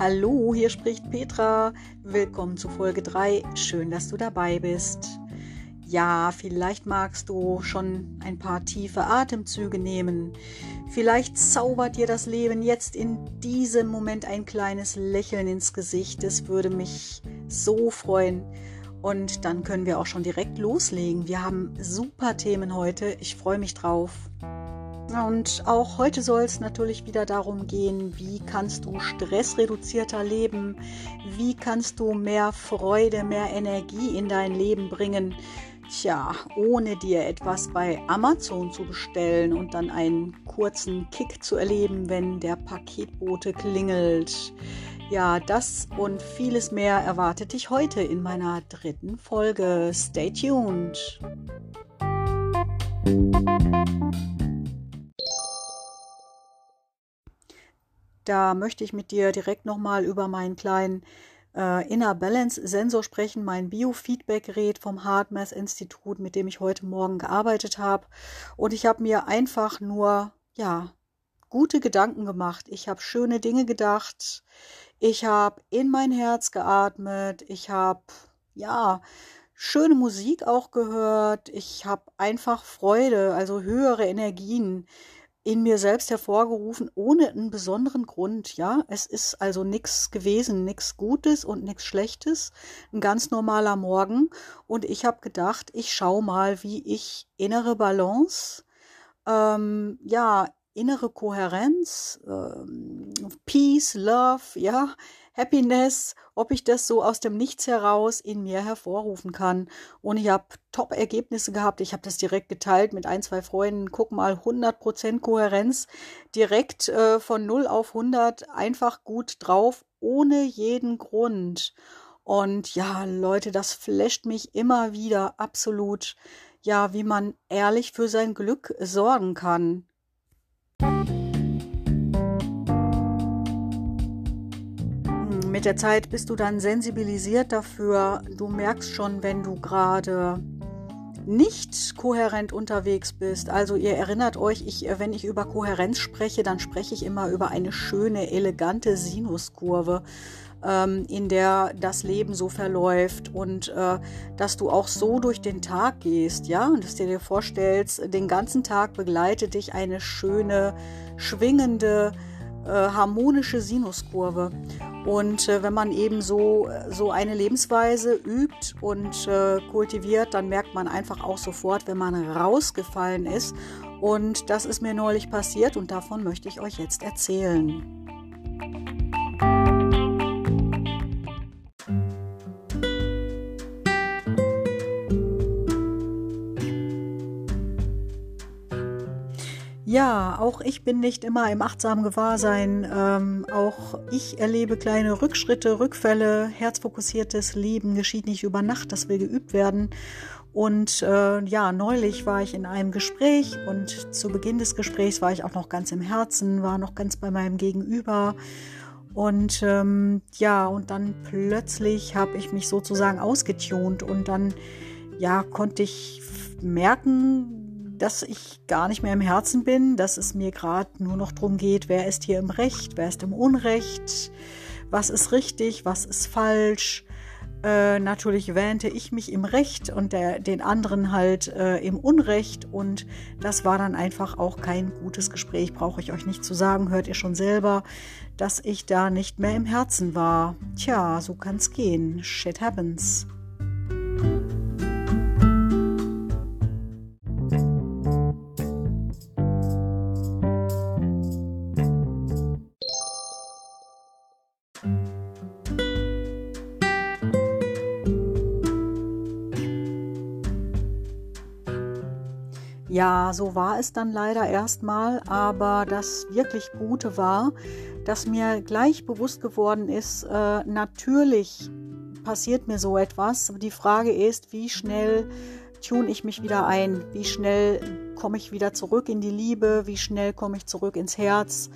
Hallo, hier spricht Petra. Willkommen zu Folge 3. Schön, dass du dabei bist. Ja, vielleicht magst du schon ein paar tiefe Atemzüge nehmen. Vielleicht zaubert dir das Leben jetzt in diesem Moment ein kleines Lächeln ins Gesicht. Es würde mich so freuen. Und dann können wir auch schon direkt loslegen. Wir haben super Themen heute. Ich freue mich drauf. Und auch heute soll es natürlich wieder darum gehen, wie kannst du stressreduzierter leben, wie kannst du mehr Freude, mehr Energie in dein Leben bringen. Tja, ohne dir etwas bei Amazon zu bestellen und dann einen kurzen Kick zu erleben, wenn der Paketbote klingelt. Ja, das und vieles mehr erwartet dich heute in meiner dritten Folge. Stay tuned! Da möchte ich mit dir direkt nochmal über meinen kleinen äh, Inner Balance Sensor sprechen, mein Biofeedback-Gerät vom HeartMath Institut, mit dem ich heute Morgen gearbeitet habe. Und ich habe mir einfach nur, ja, gute Gedanken gemacht. Ich habe schöne Dinge gedacht. Ich habe in mein Herz geatmet. Ich habe, ja, schöne Musik auch gehört. Ich habe einfach Freude, also höhere Energien in mir selbst hervorgerufen, ohne einen besonderen Grund. Ja, es ist also nichts gewesen, nichts Gutes und nichts Schlechtes, ein ganz normaler Morgen. Und ich habe gedacht, ich schaue mal, wie ich innere Balance, ähm, ja, innere Kohärenz, ähm, Peace, Love, ja, Happiness, ob ich das so aus dem Nichts heraus in mir hervorrufen kann. Und ich habe Top-Ergebnisse gehabt. Ich habe das direkt geteilt mit ein, zwei Freunden. Guck mal, 100% Kohärenz, direkt äh, von 0 auf 100, einfach gut drauf, ohne jeden Grund. Und ja, Leute, das flasht mich immer wieder absolut. Ja, wie man ehrlich für sein Glück sorgen kann. Mit der Zeit bist du dann sensibilisiert dafür. Du merkst schon, wenn du gerade nicht kohärent unterwegs bist. Also ihr erinnert euch, ich, wenn ich über Kohärenz spreche, dann spreche ich immer über eine schöne, elegante Sinuskurve, ähm, in der das Leben so verläuft und äh, dass du auch so durch den Tag gehst, ja, und dass du dir vorstellst, den ganzen Tag begleitet dich eine schöne, schwingende, äh, harmonische Sinuskurve. Und äh, wenn man eben so, so eine Lebensweise übt und äh, kultiviert, dann merkt man einfach auch sofort, wenn man rausgefallen ist. Und das ist mir neulich passiert und davon möchte ich euch jetzt erzählen. Ja, auch ich bin nicht immer im achtsamen Gewahrsein. Ähm, auch ich erlebe kleine Rückschritte, Rückfälle. Herzfokussiertes Leben geschieht nicht über Nacht, das will geübt werden. Und äh, ja, neulich war ich in einem Gespräch und zu Beginn des Gesprächs war ich auch noch ganz im Herzen, war noch ganz bei meinem Gegenüber. Und ähm, ja, und dann plötzlich habe ich mich sozusagen ausgetunt und dann ja, konnte ich merken, dass ich gar nicht mehr im Herzen bin, dass es mir gerade nur noch darum geht, wer ist hier im Recht, wer ist im Unrecht, was ist richtig, was ist falsch. Äh, natürlich wähnte ich mich im Recht und der, den anderen halt äh, im Unrecht und das war dann einfach auch kein gutes Gespräch, brauche ich euch nicht zu sagen, hört ihr schon selber, dass ich da nicht mehr im Herzen war. Tja, so kann's gehen. Shit happens. Ja, so war es dann leider erstmal, aber das wirklich Gute war, dass mir gleich bewusst geworden ist, äh, natürlich passiert mir so etwas. Die Frage ist, wie schnell tune ich mich wieder ein? Wie schnell komme ich wieder zurück in die Liebe? Wie schnell komme ich zurück ins Herz?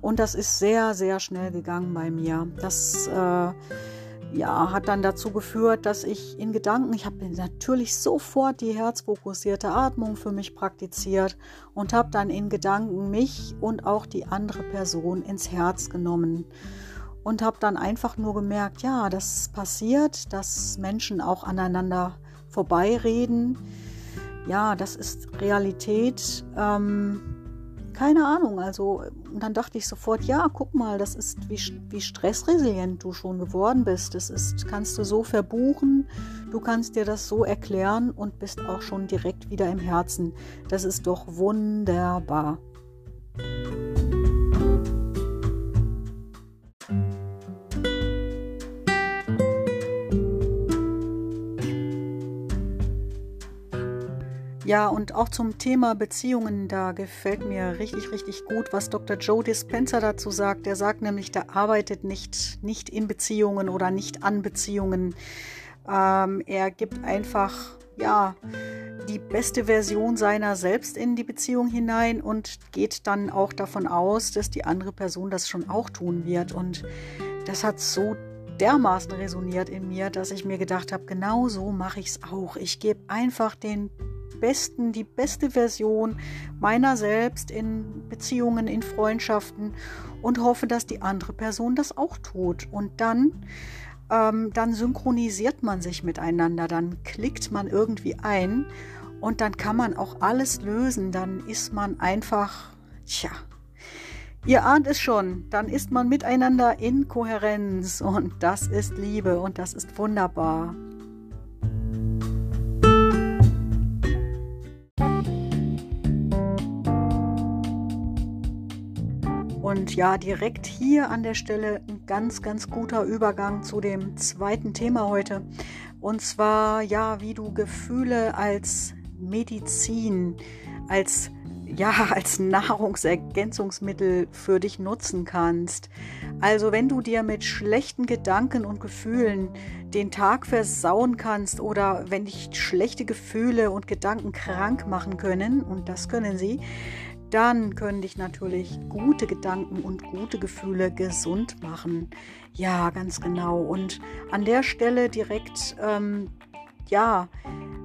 Und das ist sehr, sehr schnell gegangen bei mir. Das äh, ja, hat dann dazu geführt, dass ich in Gedanken, ich habe natürlich sofort die herzfokussierte Atmung für mich praktiziert und habe dann in Gedanken mich und auch die andere Person ins Herz genommen. und habe dann einfach nur gemerkt, ja, das passiert, dass Menschen auch aneinander vorbeireden. Ja, das ist Realität. Ähm, keine Ahnung. Also, und dann dachte ich sofort, ja, guck mal, das ist, wie, wie stressresilient du schon geworden bist. Das ist, kannst du so verbuchen, du kannst dir das so erklären und bist auch schon direkt wieder im Herzen. Das ist doch wunderbar. Ja, und auch zum Thema Beziehungen, da gefällt mir richtig, richtig gut, was Dr. Joe Dispenza dazu sagt. Er sagt nämlich, der arbeitet nicht, nicht in Beziehungen oder nicht an Beziehungen. Ähm, er gibt einfach, ja, die beste Version seiner selbst in die Beziehung hinein und geht dann auch davon aus, dass die andere Person das schon auch tun wird. Und das hat so dermaßen resoniert in mir, dass ich mir gedacht habe, genau so mache ich es auch. Ich gebe einfach den besten, die beste Version meiner selbst in Beziehungen, in Freundschaften und hoffe, dass die andere Person das auch tut. Und dann, ähm, dann synchronisiert man sich miteinander, dann klickt man irgendwie ein und dann kann man auch alles lösen. Dann ist man einfach, tja, Ihr ahnt es schon, dann ist man miteinander in Kohärenz und das ist Liebe und das ist wunderbar. Und ja, direkt hier an der Stelle ein ganz, ganz guter Übergang zu dem zweiten Thema heute. Und zwar, ja, wie du Gefühle als Medizin, als ja, als Nahrungsergänzungsmittel für dich nutzen kannst. Also wenn du dir mit schlechten Gedanken und Gefühlen den Tag versauen kannst oder wenn dich schlechte Gefühle und Gedanken krank machen können, und das können sie, dann können dich natürlich gute Gedanken und gute Gefühle gesund machen. Ja, ganz genau. Und an der Stelle direkt, ähm, ja,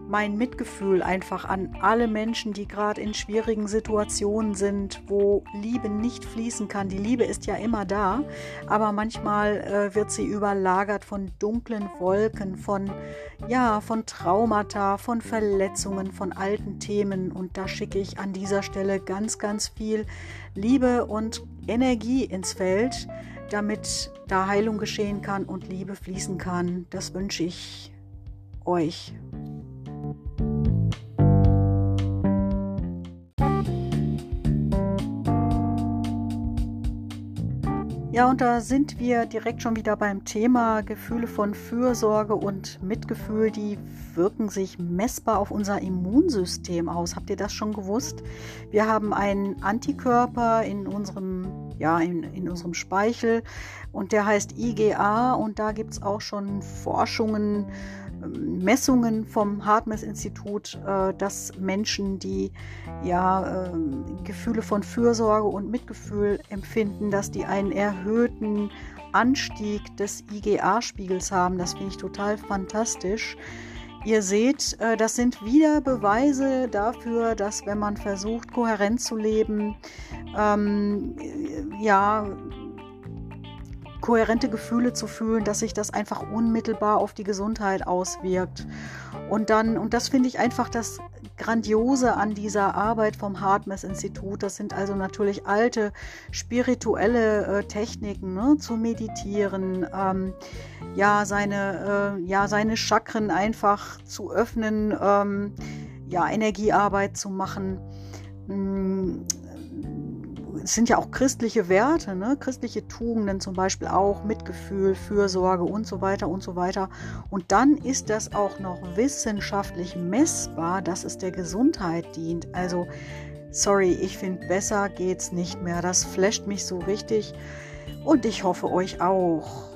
mein Mitgefühl einfach an alle Menschen, die gerade in schwierigen Situationen sind, wo Liebe nicht fließen kann. Die Liebe ist ja immer da, aber manchmal äh, wird sie überlagert von dunklen Wolken, von ja, von Traumata, von Verletzungen, von alten Themen und da schicke ich an dieser Stelle ganz ganz viel Liebe und Energie ins Feld, damit da Heilung geschehen kann und Liebe fließen kann. Das wünsche ich euch. Ja, und da sind wir direkt schon wieder beim Thema Gefühle von Fürsorge und Mitgefühl, die wirken sich messbar auf unser Immunsystem aus. Habt ihr das schon gewusst? Wir haben einen Antikörper in unserem, ja, in, in unserem Speichel und der heißt IgA und da gibt es auch schon Forschungen Messungen vom Hartmess-Institut, äh, dass Menschen, die ja ähm, Gefühle von Fürsorge und Mitgefühl empfinden, dass die einen erhöhten Anstieg des IgA-Spiegels haben. Das finde ich total fantastisch. Ihr seht, äh, das sind wieder Beweise dafür, dass wenn man versucht, kohärent zu leben, ähm, ja, kohärente Gefühle zu fühlen, dass sich das einfach unmittelbar auf die Gesundheit auswirkt. Und dann, und das finde ich einfach das Grandiose an dieser Arbeit vom Hartmess-Institut. Das sind also natürlich alte spirituelle äh, Techniken, ne, zu meditieren, ähm, ja, seine, äh, ja, seine Chakren einfach zu öffnen, ähm, ja, Energiearbeit zu machen. Hm, es sind ja auch christliche Werte, ne? christliche Tugenden zum Beispiel auch, Mitgefühl, Fürsorge und so weiter und so weiter. Und dann ist das auch noch wissenschaftlich messbar, dass es der Gesundheit dient. Also, sorry, ich finde, besser geht's nicht mehr. Das flasht mich so richtig und ich hoffe euch auch.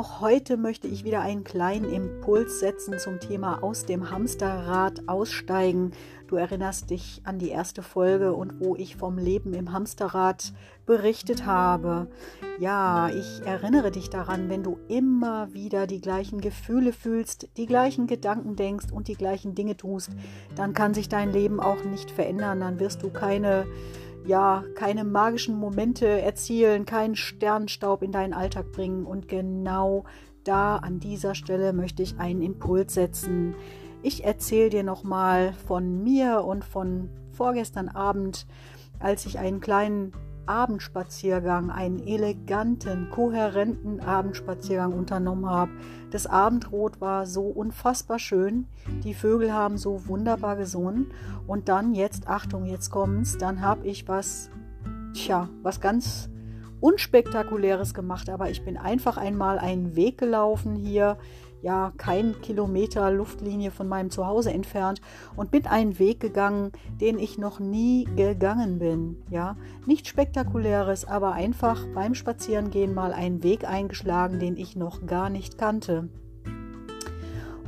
Auch heute möchte ich wieder einen kleinen Impuls setzen zum Thema aus dem Hamsterrad aussteigen. Du erinnerst dich an die erste Folge und wo ich vom Leben im Hamsterrad berichtet habe. Ja, ich erinnere dich daran, wenn du immer wieder die gleichen Gefühle fühlst, die gleichen Gedanken denkst und die gleichen Dinge tust, dann kann sich dein Leben auch nicht verändern. Dann wirst du keine ja, keine magischen Momente erzielen, keinen Sternstaub in deinen Alltag bringen. Und genau da an dieser Stelle möchte ich einen Impuls setzen. Ich erzähle dir nochmal von mir und von vorgestern Abend, als ich einen kleinen Abendspaziergang, einen eleganten, kohärenten Abendspaziergang unternommen habe. Das Abendrot war so unfassbar schön. Die Vögel haben so wunderbar gesungen. Und dann jetzt, Achtung, jetzt kommt's, dann habe ich was, tja, was ganz unspektakuläres gemacht. Aber ich bin einfach einmal einen Weg gelaufen hier ja kein Kilometer Luftlinie von meinem Zuhause entfernt und bin einen Weg gegangen, den ich noch nie gegangen bin. Ja, nicht spektakuläres, aber einfach beim Spazierengehen mal einen Weg eingeschlagen, den ich noch gar nicht kannte.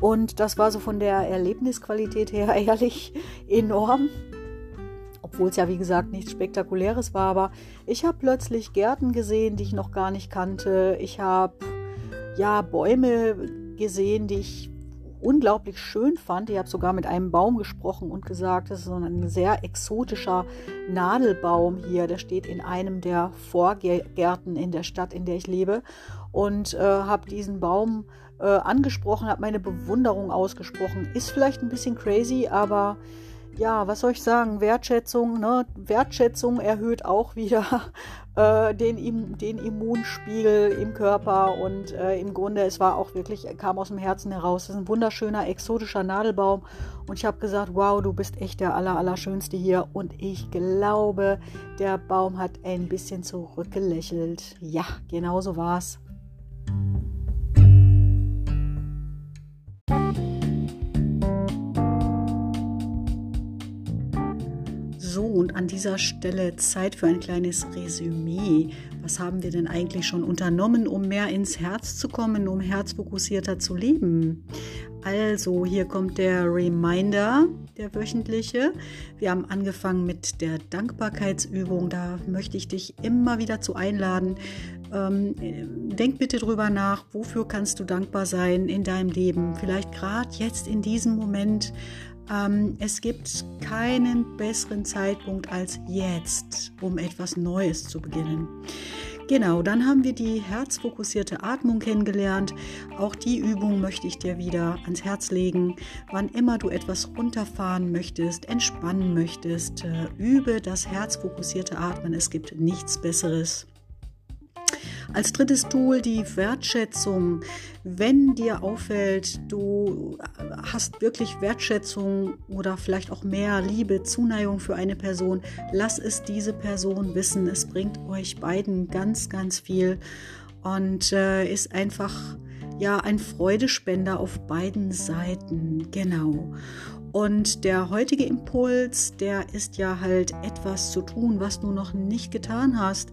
Und das war so von der Erlebnisqualität her ehrlich enorm obwohl es ja wie gesagt nichts Spektakuläres war, aber ich habe plötzlich Gärten gesehen, die ich noch gar nicht kannte. Ich habe ja Bäume gesehen, die ich unglaublich schön fand. Ich habe sogar mit einem Baum gesprochen und gesagt, das ist so ein sehr exotischer Nadelbaum hier. Der steht in einem der Vorgärten in der Stadt, in der ich lebe. Und äh, habe diesen Baum äh, angesprochen, habe meine Bewunderung ausgesprochen. Ist vielleicht ein bisschen crazy, aber ja, was soll ich sagen? Wertschätzung, ne? Wertschätzung erhöht auch wieder äh, den, den Immunspiegel im Körper und äh, im Grunde, es war auch wirklich, kam aus dem Herzen heraus. Das ist ein wunderschöner, exotischer Nadelbaum und ich habe gesagt, wow, du bist echt der aller, allerschönste hier und ich glaube, der Baum hat ein bisschen zurückgelächelt. Ja, genau so war's. An dieser Stelle Zeit für ein kleines Resümee. Was haben wir denn eigentlich schon unternommen, um mehr ins Herz zu kommen, um herzfokussierter zu leben? Also, hier kommt der Reminder, der wöchentliche. Wir haben angefangen mit der Dankbarkeitsübung. Da möchte ich dich immer wieder zu einladen. Ähm, denk bitte drüber nach, wofür kannst du dankbar sein in deinem Leben? Vielleicht gerade jetzt in diesem Moment ähm, es gibt keinen besseren Zeitpunkt als jetzt, um etwas Neues zu beginnen. Genau, dann haben wir die herzfokussierte Atmung kennengelernt. Auch die Übung möchte ich dir wieder ans Herz legen. Wann immer du etwas runterfahren möchtest, entspannen möchtest, äh, übe das herzfokussierte Atmen. Es gibt nichts Besseres. Als drittes Tool die Wertschätzung. Wenn dir auffällt, du hast wirklich Wertschätzung oder vielleicht auch mehr Liebe, Zuneigung für eine Person, lass es diese Person wissen. Es bringt euch beiden ganz, ganz viel und äh, ist einfach ja ein Freudespender auf beiden Seiten. Genau. Und der heutige Impuls, der ist ja halt etwas zu tun, was du noch nicht getan hast.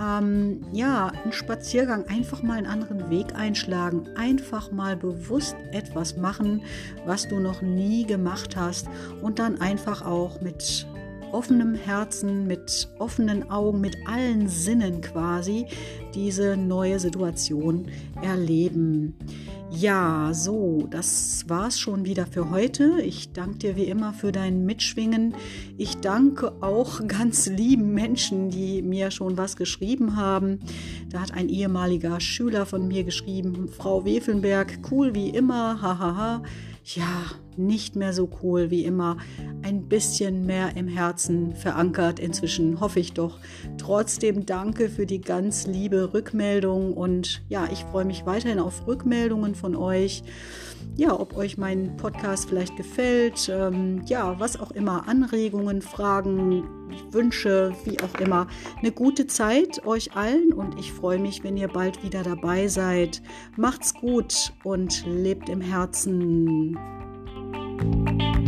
Ähm, ja, ein Spaziergang, einfach mal einen anderen Weg einschlagen, einfach mal bewusst etwas machen, was du noch nie gemacht hast und dann einfach auch mit offenem Herzen, mit offenen Augen, mit allen Sinnen quasi diese neue Situation erleben. Ja, so, das war's schon wieder für heute. Ich danke dir wie immer für dein Mitschwingen. Ich danke auch ganz lieben Menschen, die mir schon was geschrieben haben. Da hat ein ehemaliger Schüler von mir geschrieben, Frau Wefelnberg, cool wie immer, hahaha ja, nicht mehr so cool wie immer, ein bisschen mehr im Herzen verankert. Inzwischen hoffe ich doch. Trotzdem danke für die ganz liebe Rückmeldung und ja, ich freue mich weiterhin auf Rückmeldungen von euch. Ja, ob euch mein Podcast vielleicht gefällt, ähm, ja, was auch immer, Anregungen, Fragen, Wünsche, wie auch immer. Eine gute Zeit euch allen und ich freue mich, wenn ihr bald wieder dabei seid. Macht's gut und lebt im Herzen. Thank you.